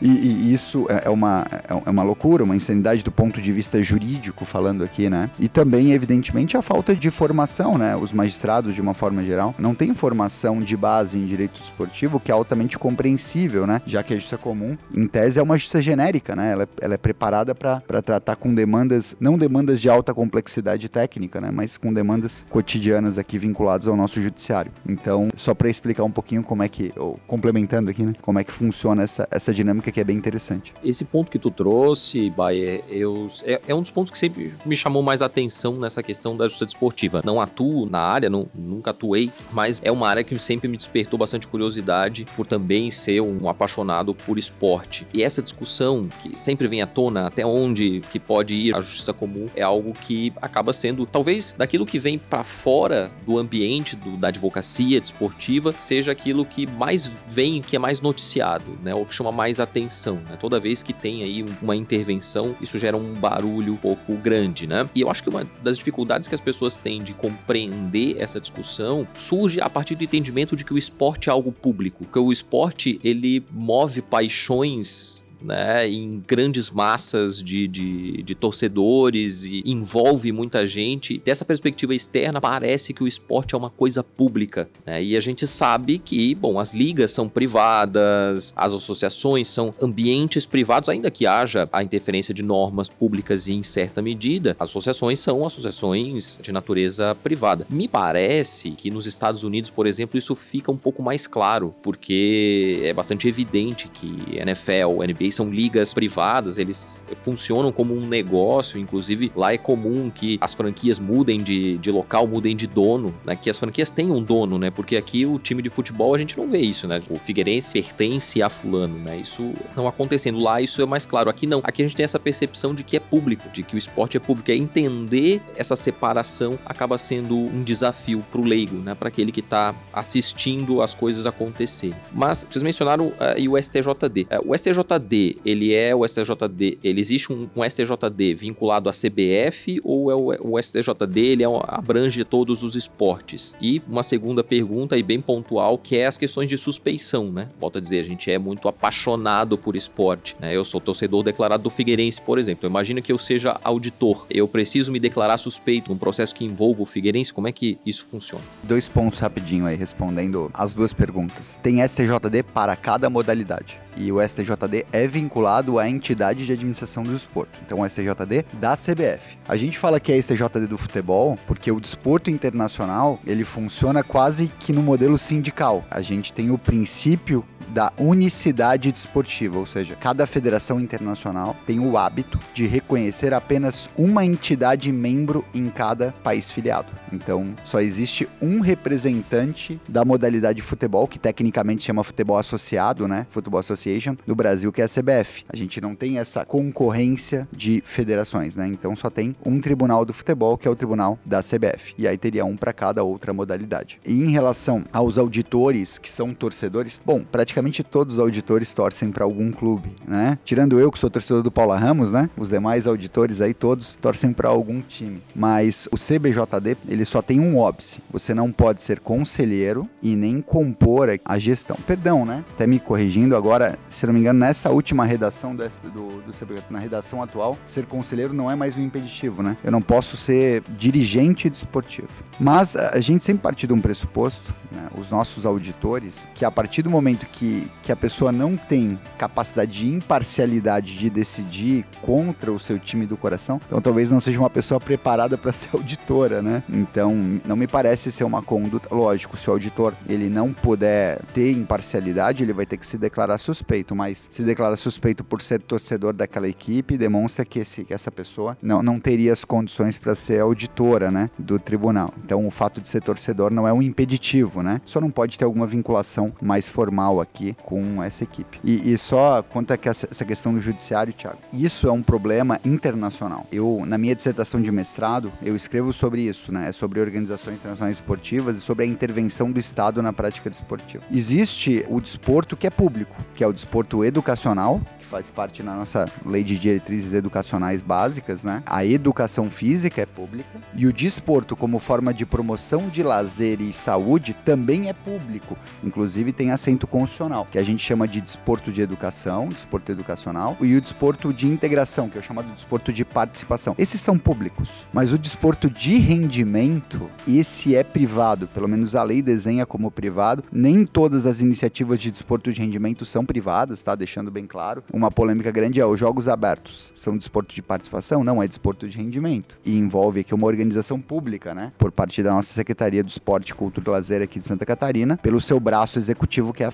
e, e isso é, é uma, é uma loucura, uma insanidade do ponto de vista jurídico, falando aqui, né? E também, evidentemente, a falta de formação, né? Os magistrados, de uma forma geral, não têm formação de base em direito esportivo, que é altamente compreensível, né? Já que a justiça comum, em tese, é uma justiça genérica, né? Ela, é, ela é preparada para tratar com demandas, não demandas de alta complexidade técnica, né? Mas com demandas cotidianas aqui vinculadas ao nosso judiciário. Então, só para explicar um pouquinho como é que, ou complementando aqui, né? Como é que funciona essa, essa dinâmica que é bem interessante. Esse ponto que tu trouxe, Bayer, eu, é, é um dos pontos que sempre me chamou mais atenção nessa questão da justiça desportiva. Não atuo na área, não, nunca atuei, mas é uma área que sempre me despertou bastante curiosidade por também ser um apaixonado por esporte. E essa discussão que sempre vem à tona, até onde que pode ir a justiça comum, é algo que acaba sendo, talvez, daquilo que vem para fora do ambiente do, da advocacia desportiva, seja aquilo que mais vem, que é mais noticiado, né? Ou que chama mais atenção, né? Toda vez que tem aí uma intervenção, isso gera um barulho um pouco grande, né? E eu acho que uma das dificuldades que as pessoas têm de compreender essa discussão surge a partir do entendimento de que o esporte é algo público, que o esporte ele move paixões né, em grandes massas de, de, de, torcedores e envolve muita gente. Dessa perspectiva externa, parece que o esporte é uma coisa pública. Né? E a gente sabe que, bom, as ligas são privadas, as associações são ambientes privados, ainda que haja a interferência de normas públicas e, em certa medida, as associações são associações de natureza privada. Me parece que nos Estados Unidos, por exemplo, isso fica um pouco mais claro, porque é bastante evidente que NFL, NBA são ligas privadas, eles funcionam como um negócio, inclusive lá é comum que as franquias mudem de, de local, mudem de dono, né? Que as franquias tenham um dono, né? Porque aqui o time de futebol a gente não vê isso, né? O Figueirense pertence a fulano, né? Isso não acontecendo lá, isso é mais claro. Aqui não. Aqui a gente tem essa percepção de que é público, de que o esporte é público. É entender essa separação acaba sendo um desafio para o leigo, né? Para aquele que está assistindo as coisas acontecerem. Mas vocês mencionaram uh, e o STJD. Uh, o STJD, ele é o STJD, ele existe um, um STJD vinculado à CBF ou é o, o STJD, ele é, abrange todos os esportes? E uma segunda pergunta e bem pontual, que é as questões de suspeição, né? Volto a dizer, a gente é muito apaixonado por esporte, né? Eu sou torcedor declarado do Figueirense, por exemplo. Imagina que eu seja auditor. Eu preciso me declarar suspeito num processo que envolva o Figueirense. Como é que isso funciona? Dois pontos rapidinho aí, respondendo as duas perguntas. Tem STJD para cada modalidade. E o STJD é vinculado à entidade de administração do desporto. Então, o STJD da CBF. A gente fala que é STJD do futebol porque o desporto internacional ele funciona quase que no modelo sindical. A gente tem o princípio da unicidade desportiva, ou seja, cada federação internacional tem o hábito de reconhecer apenas uma entidade membro em cada país filiado. Então, só existe um representante da modalidade futebol, que tecnicamente chama futebol associado, né? Football Association, do Brasil, que é a CBF. A gente não tem essa concorrência de federações, né? Então, só tem um tribunal do futebol, que é o tribunal da CBF. E aí teria um para cada outra modalidade. E em relação aos auditores que são torcedores, bom, praticamente praticamente todos os auditores torcem para algum clube, né? Tirando eu que sou torcedor do Paula Ramos, né? Os demais auditores aí todos torcem para algum time. Mas o CBJD, ele só tem um óbice. Você não pode ser conselheiro e nem compor a gestão. Perdão, né? Até me corrigindo agora, se não me engano, nessa última redação do, do, do CBJD, na redação atual, ser conselheiro não é mais um impeditivo, né? Eu não posso ser dirigente desportivo. Mas a gente sempre parte de um pressuposto, né? Os nossos auditores, que a partir do momento que que, a pessoa não tem capacidade de imparcialidade de decidir contra o seu time do coração, então talvez não seja uma pessoa preparada para ser [laughs] auditora, né? Então, não me parece ser uma conduta. Lógico, se o auditor ele não puder ter imparcialidade, ele vai ter que se declarar suspeito, mas se declara suspeito por ser torcedor daquela equipe, demonstra que, esse, que essa pessoa não, não teria as condições para ser auditora, né? Do tribunal. Então, o fato de ser torcedor não é um impeditivo, né? Só não pode ter alguma vinculação mais formal aqui aqui com essa equipe. E, e só quanto a essa questão do judiciário, Thiago, isso é um problema internacional. Eu, na minha dissertação de mestrado, eu escrevo sobre isso, né? É sobre organizações internacionais esportivas e sobre a intervenção do Estado na prática desportiva. Existe o desporto que é público, que é o desporto educacional, faz parte na nossa lei de diretrizes educacionais básicas, né? A educação física é pública e o desporto como forma de promoção de lazer e saúde também é público. Inclusive tem assento constitucional, que a gente chama de desporto de educação, desporto educacional, e o desporto de integração, que é chamado de desporto de participação. Esses são públicos, mas o desporto de rendimento, esse é privado, pelo menos a lei desenha como privado. Nem todas as iniciativas de desporto de rendimento são privadas, tá? Deixando bem claro uma polêmica grande é os jogos abertos. São desporto de participação? Não, é desporto de rendimento. E envolve aqui uma organização pública, né? Por parte da nossa Secretaria do Esporte, Cultura e Lazer aqui de Santa Catarina, pelo seu braço executivo que é a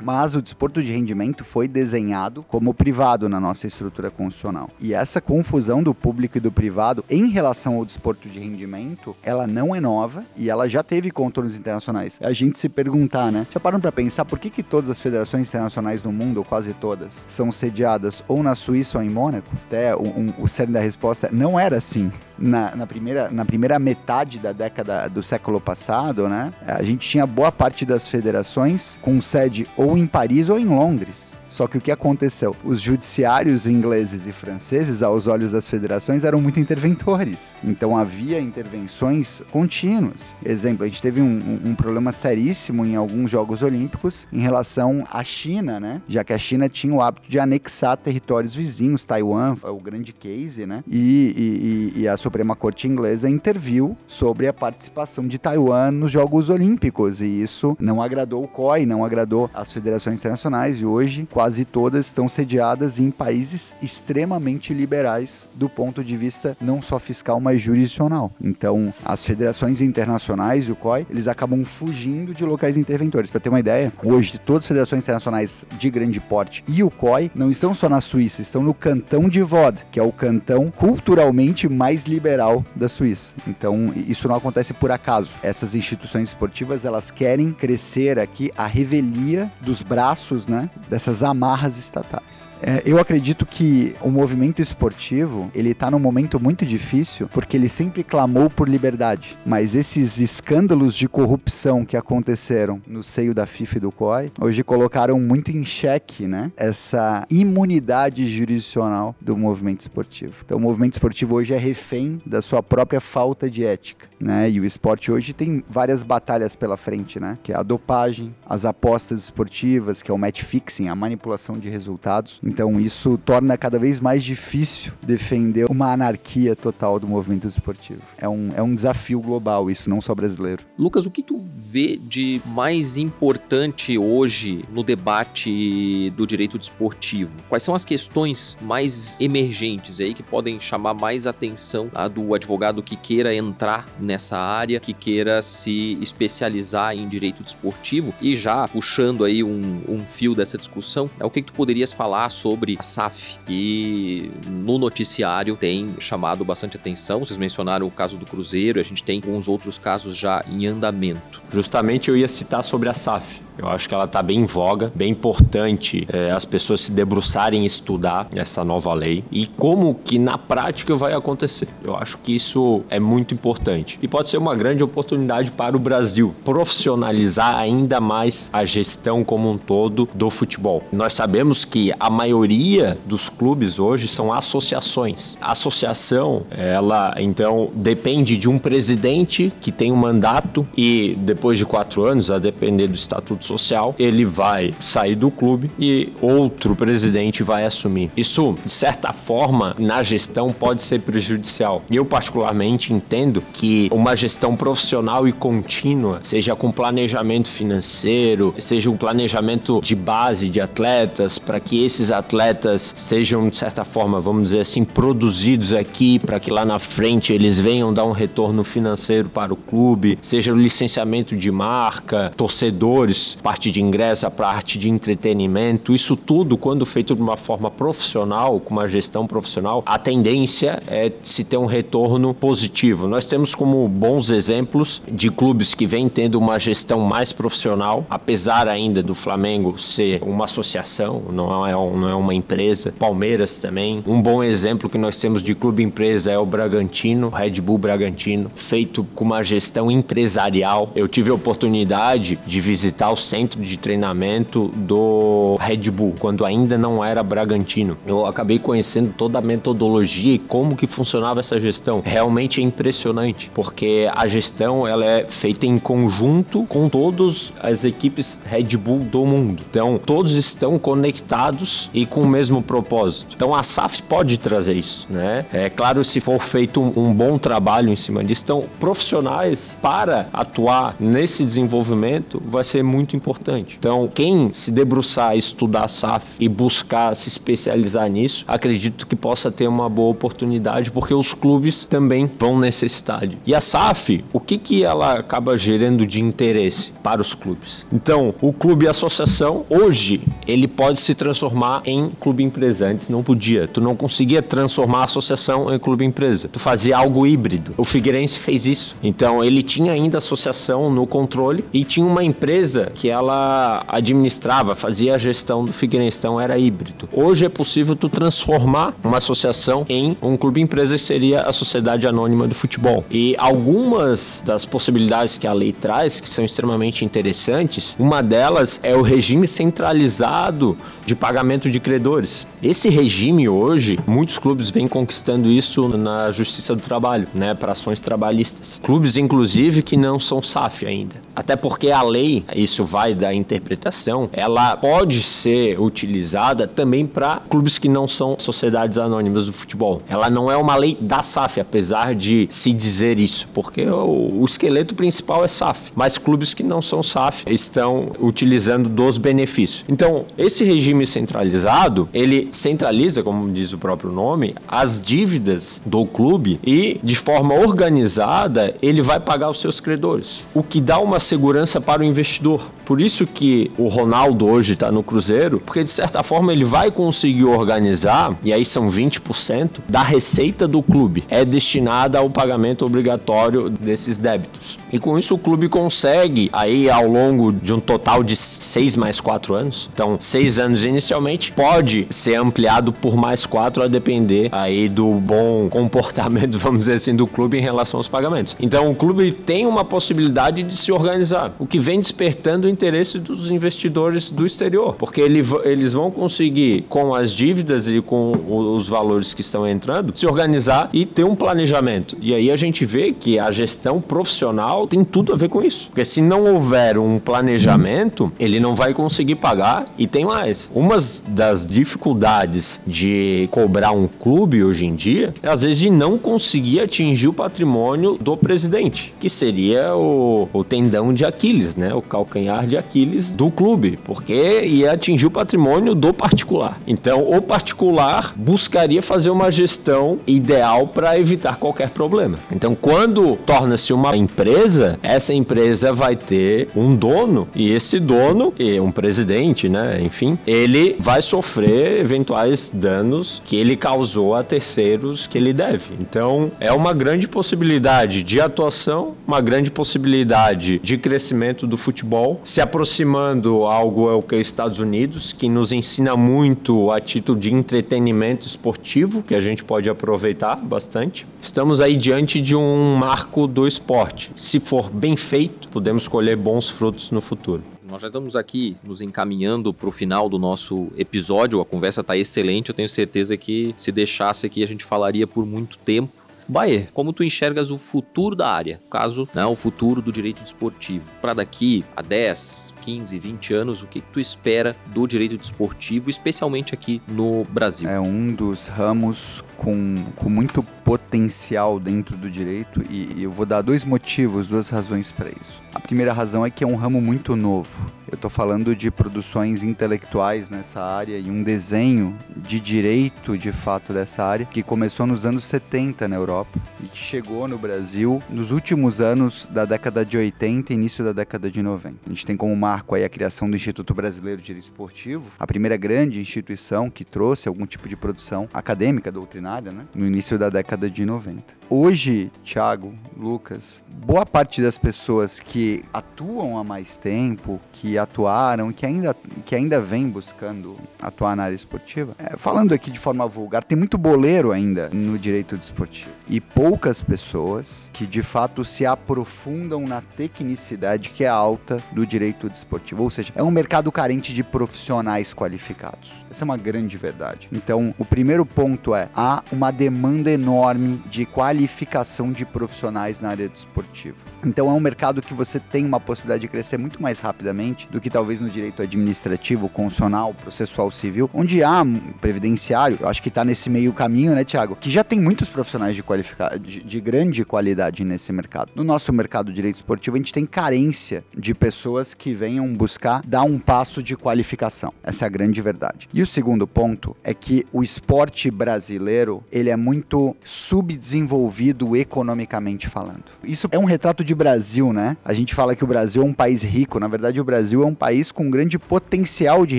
Mas o desporto de rendimento foi desenhado como privado na nossa estrutura constitucional. E essa confusão do público e do privado em relação ao desporto de rendimento, ela não é nova e ela já teve contornos internacionais. A gente se perguntar, né? Já param para pensar por que, que todas as federações internacionais no mundo, ou quase todas, são sediadas ou na Suíça ou em Mônaco, até um, um, o cerne da resposta não era assim. Na, na, primeira, na primeira metade da década do século passado, né, a gente tinha boa parte das federações com sede ou em Paris ou em Londres. Só que o que aconteceu? Os judiciários ingleses e franceses, aos olhos das federações, eram muito interventores. Então havia intervenções contínuas. Exemplo, a gente teve um, um, um problema seríssimo em alguns Jogos Olímpicos em relação à China, né? Já que a China tinha o hábito de anexar territórios vizinhos, Taiwan é o grande case, né? E, e, e a Suprema Corte Inglesa interviu sobre a participação de Taiwan nos Jogos Olímpicos. E isso não agradou o COI, não agradou as federações internacionais. E hoje, todas estão sediadas em países extremamente liberais do ponto de vista não só fiscal, mas jurisdicional. Então, as federações internacionais o COI, eles acabam fugindo de locais interventores. Para ter uma ideia, hoje todas as federações internacionais de grande porte e o COI não estão só na Suíça, estão no cantão de Vod, que é o cantão culturalmente mais liberal da Suíça. Então, isso não acontece por acaso. Essas instituições esportivas, elas querem crescer aqui a revelia dos braços, né, dessas amarras estatais. É, eu acredito que o movimento esportivo ele está num momento muito difícil porque ele sempre clamou por liberdade, mas esses escândalos de corrupção que aconteceram no seio da FIFA e do COI hoje colocaram muito em xeque, né, essa imunidade jurisdicional do movimento esportivo. Então, o movimento esportivo hoje é refém da sua própria falta de ética, né? E o esporte hoje tem várias batalhas pela frente, né? Que é a dopagem, as apostas esportivas, que é o match fixing, a manipulação de resultados. Então isso torna cada vez mais difícil defender uma anarquia total do movimento esportivo. É um, é um desafio global, isso não só brasileiro. Lucas, o que tu vê de mais importante hoje no debate do direito desportivo? Quais são as questões mais emergentes aí que podem chamar mais atenção a do advogado que queira entrar nessa área, que queira se especializar em direito desportivo? E já puxando aí um, um fio dessa discussão, é o que, que tu poderias falar sobre a SAF, que no noticiário tem chamado bastante atenção. Vocês mencionaram o caso do Cruzeiro, a gente tem alguns outros casos já em andamento. Justamente eu ia citar sobre a SAF. Eu acho que ela está bem em voga, bem importante é, as pessoas se debruçarem e estudar essa nova lei e como que na prática vai acontecer. Eu acho que isso é muito importante e pode ser uma grande oportunidade para o Brasil profissionalizar ainda mais a gestão como um todo do futebol. Nós sabemos que a maioria dos clubes hoje são associações. A associação, ela então depende de um presidente que tem um mandato e depois de quatro anos, a depender do estatuto social, ele vai sair do clube e outro presidente vai assumir. Isso, de certa forma, na gestão pode ser prejudicial. Eu, particularmente, entendo que uma gestão profissional e contínua, seja com planejamento financeiro, seja um planejamento de base de atletas, para que esses atletas sejam, de certa forma, vamos dizer assim, produzidos aqui, para que lá na frente eles venham dar um retorno financeiro para o clube, seja o licenciamento de marca, torcedores parte de ingresso, a parte de entretenimento, isso tudo, quando feito de uma forma profissional, com uma gestão profissional, a tendência é se ter um retorno positivo. Nós temos como bons exemplos de clubes que vêm tendo uma gestão mais profissional, apesar ainda do Flamengo ser uma associação, não é, não é uma empresa. Palmeiras também. Um bom exemplo que nós temos de clube empresa é o Bragantino, Red Bull Bragantino, feito com uma gestão empresarial. Eu tive a oportunidade de visitar o centro de treinamento do Red Bull, quando ainda não era Bragantino. Eu acabei conhecendo toda a metodologia e como que funcionava essa gestão. Realmente é impressionante, porque a gestão ela é feita em conjunto com todas as equipes Red Bull do mundo. Então, todos estão conectados e com o mesmo propósito. Então, a SAF pode trazer isso, né? É claro, se for feito um, um bom trabalho em cima disso, então, profissionais para atuar nesse desenvolvimento vai ser muito muito importante. Então, quem se debruçar, estudar SAF e buscar se especializar nisso, acredito que possa ter uma boa oportunidade, porque os clubes também vão necessitar. E a SAF, o que, que ela acaba gerando de interesse para os clubes? Então, o clube associação, hoje, ele pode se transformar em clube empresa. Antes não podia. Tu não conseguia transformar a associação em clube empresa. Tu fazia algo híbrido. O Figueirense fez isso. Então, ele tinha ainda associação no controle e tinha uma empresa que ela administrava, fazia a gestão do Figueirense, então era híbrido. Hoje é possível tu transformar uma associação em um clube empresa que seria a Sociedade Anônima do Futebol. E algumas das possibilidades que a lei traz, que são extremamente interessantes, uma delas é o regime centralizado de pagamento de credores. Esse regime hoje, muitos clubes vêm conquistando isso na Justiça do Trabalho, né, para ações trabalhistas. Clubes inclusive que não são SAF ainda. Até porque a lei, isso vai da interpretação, ela pode ser utilizada também para clubes que não são sociedades anônimas do futebol. Ela não é uma lei da SAF, apesar de se dizer isso, porque o, esqueleto principal é SAF, mas clubes que não são SAF estão utilizando dos benefícios. Então, esse regime centralizado, ele centraliza, como diz o próprio nome, as dívidas do clube e, de forma organizada, ele vai pagar os seus credores, o que dá uma segurança para o investidor. Por isso que o Ronaldo hoje está no Cruzeiro, porque de certa forma ele vai conseguir organizar, e aí são 20% da receita do clube é destinada ao pagamento obrigatório desses débitos. E com isso o clube consegue, aí ao longo de um total de 6 mais 4 anos, então 6 anos inicialmente, pode ser ampliado por mais 4 a depender aí do bom comportamento, [laughs] vamos dizer assim, do clube em relação aos pagamentos. Então o clube tem uma possibilidade de se organizar, o que vem despertando interesse dos investidores do exterior, porque ele, eles vão conseguir, com as dívidas e com os valores que estão entrando, se organizar e ter um planejamento. E aí a gente vê que a gestão profissional tem tudo a ver com isso. Porque se não houver um planejamento, ele não vai conseguir pagar. E tem mais. Uma das dificuldades de cobrar um clube hoje em dia é às vezes de não conseguir atingir o patrimônio do presidente, que seria o, o tendão de Aquiles, né? O calcanhar de Aquiles do clube, porque ia atingir o patrimônio do particular. Então, o particular buscaria fazer uma gestão ideal para evitar qualquer problema. Então, quando torna-se uma empresa, essa empresa vai ter um dono e esse dono, e um presidente, né, enfim, ele vai sofrer eventuais danos que ele causou a terceiros que ele deve. Então, é uma grande possibilidade de atuação, uma grande possibilidade de crescimento do futebol, se aproximando algo é o que é Estados Unidos, que nos ensina muito a título de entretenimento esportivo, que a gente pode aproveitar bastante. Estamos aí diante de um marco do esporte. Se for bem feito, podemos colher bons frutos no futuro. Nós já estamos aqui nos encaminhando para o final do nosso episódio. A conversa está excelente. Eu tenho certeza que se deixasse aqui a gente falaria por muito tempo. Baer, como tu enxergas o futuro da área? Caso, né, o futuro do direito desportivo. Para daqui a 10, 15, 20 anos, o que tu espera do direito desportivo, especialmente aqui no Brasil? É um dos ramos com, com muito potencial dentro do direito e, e eu vou dar dois motivos, duas razões para isso. A primeira razão é que é um ramo muito novo. Eu estou falando de produções intelectuais nessa área e um desenho de direito de fato dessa área que começou nos anos 70 na Europa e que chegou no Brasil nos últimos anos da década de 80 e início da década de 90. A gente tem como marco aí a criação do Instituto Brasileiro de Direito Esportivo, a primeira grande instituição que trouxe algum tipo de produção acadêmica, doutrinária, né? no início da década de 90. Hoje, Thiago, Lucas, boa parte das pessoas que atuam há mais tempo, que atuaram, que ainda, que ainda vem buscando atuar na área esportiva, é, falando aqui de forma vulgar, tem muito boleiro ainda no direito desportivo. E poucas pessoas que de fato se aprofundam na tecnicidade que é alta do direito desportivo. Ou seja, é um mercado carente de profissionais qualificados. Essa é uma grande verdade. Então, o primeiro ponto é: há uma demanda enorme de qualificação de profissionais na área desportiva. Então é um mercado que você tem uma possibilidade de crescer muito mais rapidamente do que talvez no direito administrativo, constitucional, processual civil, onde há previdenciário, eu acho que está nesse meio caminho, né, Tiago? Que já tem muitos profissionais de, qualifica... de, de grande qualidade nesse mercado. No nosso mercado de direito esportivo, a gente tem carência de pessoas que venham buscar dar um passo de qualificação. Essa é a grande verdade. E o segundo ponto é que o esporte brasileiro, ele é muito subdesenvolvido economicamente falando. Isso é um retrato de Brasil, né? A gente fala que o Brasil é um país rico, na verdade o Brasil é um país com grande potencial de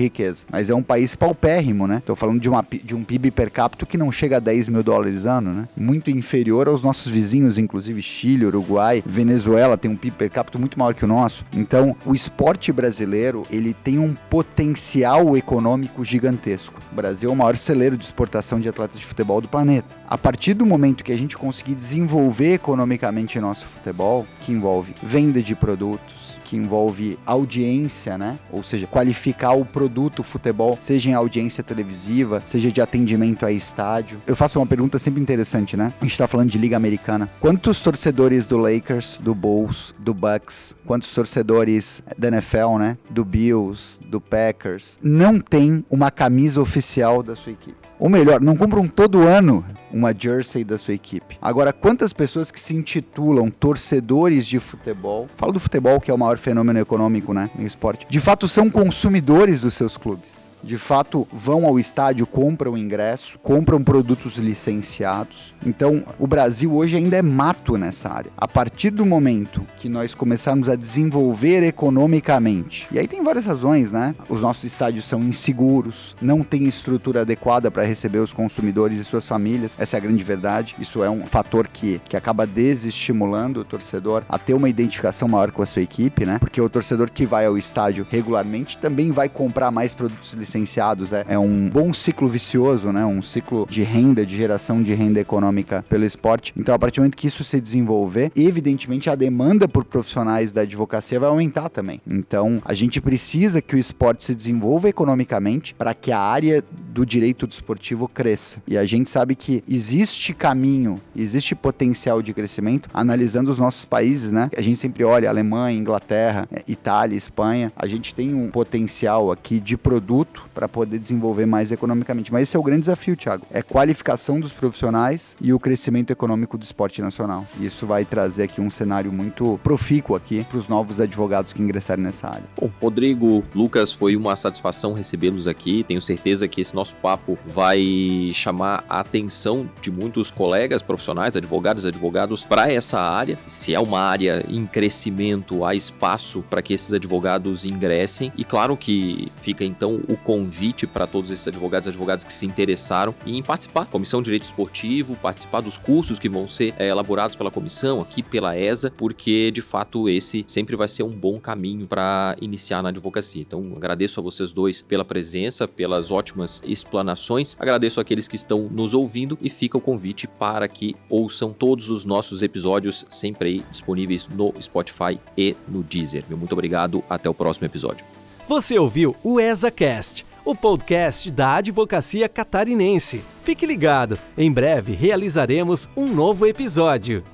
riqueza, mas é um país paupérrimo, né? Tô falando de, uma, de um PIB per capita que não chega a 10 mil dólares ano, né? Muito inferior aos nossos vizinhos, inclusive Chile, Uruguai, Venezuela tem um PIB per capita muito maior que o nosso. Então, o esporte brasileiro, ele tem um potencial econômico gigantesco. O Brasil é o maior celeiro de exportação de atletas de futebol do planeta. A partir do momento que a gente conseguir desenvolver economicamente nosso futebol, que envolve venda de produtos, que envolve audiência, né? Ou seja, qualificar o produto futebol, seja em audiência televisiva, seja de atendimento a estádio. Eu faço uma pergunta sempre interessante, né? A gente tá falando de Liga Americana. Quantos torcedores do Lakers, do Bulls, do Bucks, quantos torcedores da NFL, né? Do Bills, do Packers, não tem uma camisa oficial da sua equipe? Ou melhor, não compram todo ano uma jersey da sua equipe. Agora, quantas pessoas que se intitulam torcedores de futebol, falo do futebol que é o maior fenômeno econômico, né, no esporte, de fato são consumidores dos seus clubes? De fato vão ao estádio, compram ingresso, compram produtos licenciados. Então, o Brasil hoje ainda é mato nessa área. A partir do momento que nós começarmos a desenvolver economicamente, e aí tem várias razões, né? Os nossos estádios são inseguros, não tem estrutura adequada para receber os consumidores e suas famílias. Essa é a grande verdade. Isso é um fator que, que acaba desestimulando o torcedor a ter uma identificação maior com a sua equipe, né? Porque o torcedor que vai ao estádio regularmente também vai comprar mais produtos licenciados. É, é um bom ciclo vicioso, né? Um ciclo de renda, de geração de renda econômica pelo esporte. Então, a partir do momento que isso se desenvolver, evidentemente a demanda por profissionais da advocacia vai aumentar também. Então, a gente precisa que o esporte se desenvolva economicamente para que a área do direito desportivo cresça. E a gente sabe que existe caminho, existe potencial de crescimento, analisando os nossos países, né? A gente sempre olha Alemanha, Inglaterra, é, Itália, Espanha. A gente tem um potencial aqui de produto para poder desenvolver mais economicamente. Mas esse é o grande desafio, Thiago. É qualificação dos profissionais e o crescimento econômico do esporte nacional. E isso vai trazer aqui um cenário muito profícuo aqui para os novos advogados que ingressarem nessa área. Bom, Rodrigo, Lucas, foi uma satisfação recebê-los aqui. Tenho certeza que esse nosso papo vai chamar a atenção de muitos colegas profissionais, advogados, advogados para essa área. Se é uma área em crescimento, há espaço para que esses advogados ingressem. E claro que fica então o convite para todos esses advogados e advogadas que se interessaram em participar, comissão de direito esportivo, participar dos cursos que vão ser é, elaborados pela comissão aqui pela ESA, porque de fato esse sempre vai ser um bom caminho para iniciar na advocacia. Então agradeço a vocês dois pela presença, pelas ótimas explanações. Agradeço àqueles que estão nos ouvindo e fica o convite para que ouçam todos os nossos episódios sempre aí disponíveis no Spotify e no Deezer. Muito obrigado, até o próximo episódio. Você ouviu o ESACast, o podcast da Advocacia Catarinense. Fique ligado, em breve realizaremos um novo episódio.